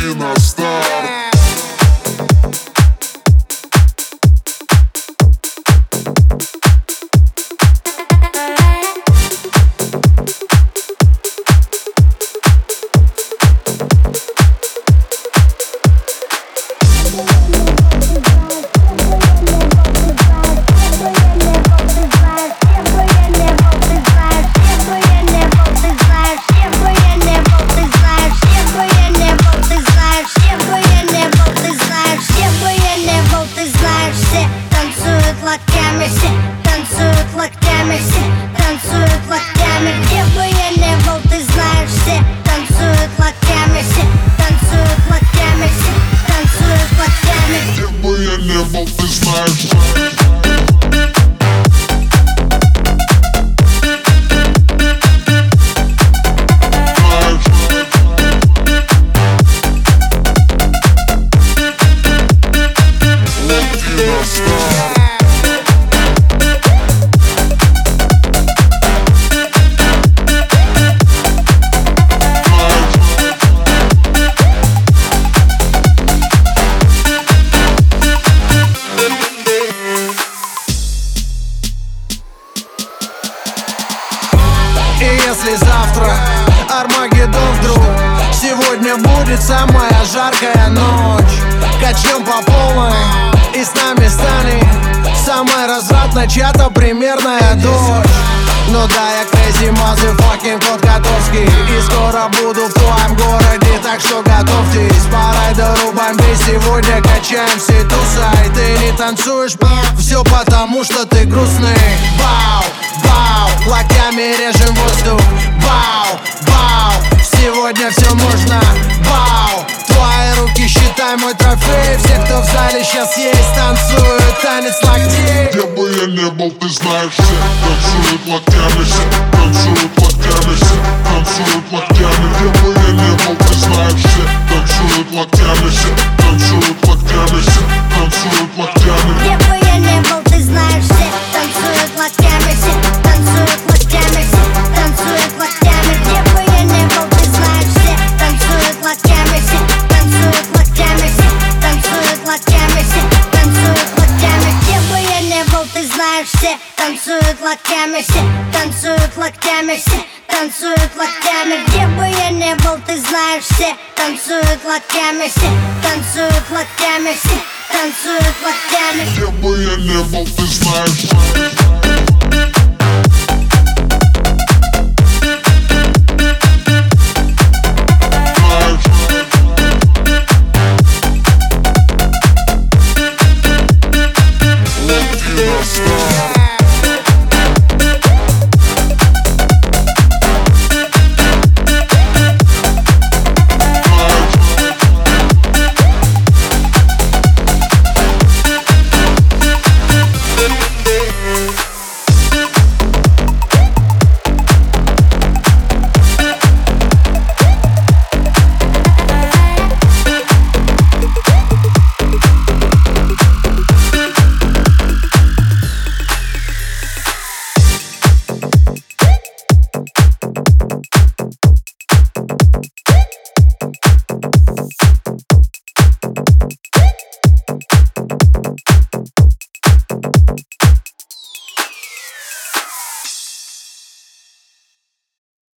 Лови на Где бы я не Армагеддон вдруг Сегодня будет самая жаркая ночь. Качнем по полной И с нами станет Самая развратная чья-то примерная дочь. Ну да, я crazy motherfucking кот Котовский. И скоро буду в твоем городе, так что готовьтесь. По райдеру бомбей сегодня качаемся И ты не танцуешь, все потому что ты грустный. Бау, бау, локтями режем воздух. Бау, сегодня все можно. Бау, твои руки считай мой трофей. Все, кто в зале сейчас есть, танцуют. Танец локтей. Где бы я не был, ты знаешь все Танцуют локтями все Танцуют локтями все Танцуют локтями Где бы я не был, ты знаешь все Танцуют локтями все локтями все Танцуют локтями Где бы я не был, ты знаешь все Танцуют локтями все Танцуют локтями все Танцуют локтями Где бы я не был, ты знаешь все Танцуют локтями все Танцуют локтями все Танцуют локтями Где бы я не был, ты знаешь